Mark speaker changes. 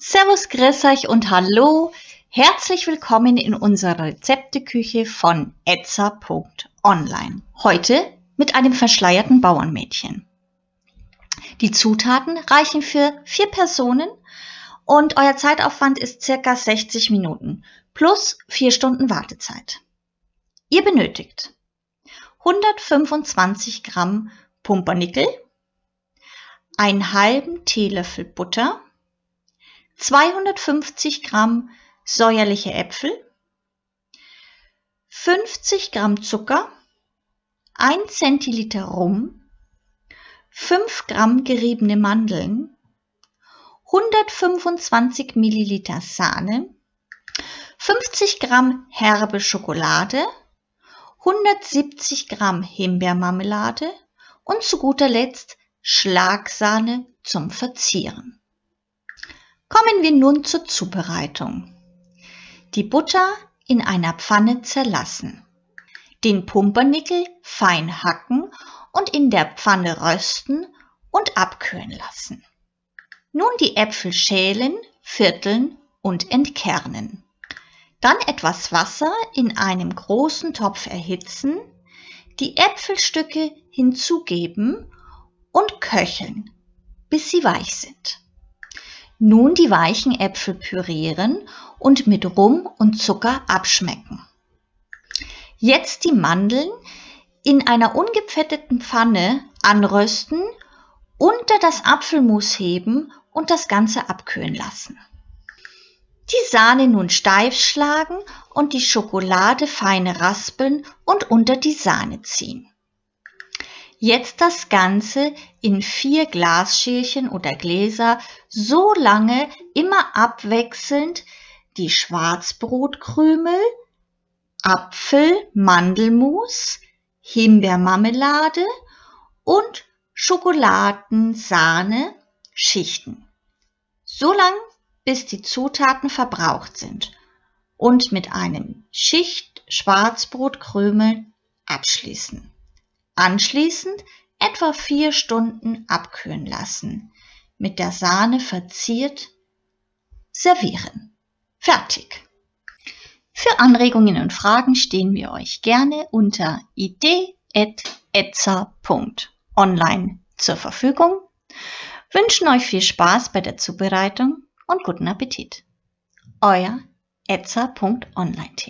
Speaker 1: Servus, grüß euch und hallo. Herzlich willkommen in unserer Rezepteküche von etza.online. Heute mit einem verschleierten Bauernmädchen. Die Zutaten reichen für vier Personen und euer Zeitaufwand ist circa 60 Minuten plus vier Stunden Wartezeit. Ihr benötigt 125 Gramm Pumpernickel, einen halben Teelöffel Butter, 250 Gramm säuerliche Äpfel, 50 Gramm Zucker, 1 Zentiliter Rum, 5 Gramm geriebene Mandeln, 125 Milliliter Sahne, 50 Gramm herbe Schokolade, 170 Gramm Himbeermarmelade und zu guter Letzt Schlagsahne zum Verzieren. Kommen wir nun zur Zubereitung. Die Butter in einer Pfanne zerlassen. Den Pumpernickel fein hacken und in der Pfanne rösten und abkühlen lassen. Nun die Äpfel schälen, vierteln und entkernen. Dann etwas Wasser in einem großen Topf erhitzen, die Äpfelstücke hinzugeben und köcheln, bis sie weich sind. Nun die weichen Äpfel pürieren und mit Rum und Zucker abschmecken. Jetzt die Mandeln in einer ungepfetteten Pfanne anrösten, unter das Apfelmus heben und das Ganze abkühlen lassen. Die Sahne nun steif schlagen und die Schokolade fein raspeln und unter die Sahne ziehen. Jetzt das Ganze in vier Glasschälchen oder Gläser so lange immer abwechselnd die Schwarzbrotkrümel, Apfel, Mandelmus, Himbeermarmelade und Schokoladensahne schichten. So lang, bis die Zutaten verbraucht sind und mit einem Schicht Schwarzbrotkrümel abschließen. Anschließend etwa vier Stunden abkühlen lassen. Mit der Sahne verziert servieren. Fertig. Für Anregungen und Fragen stehen wir euch gerne unter idee.etza.online zur Verfügung, wünschen euch viel Spaß bei der Zubereitung und guten Appetit. Euer etza.online-Team.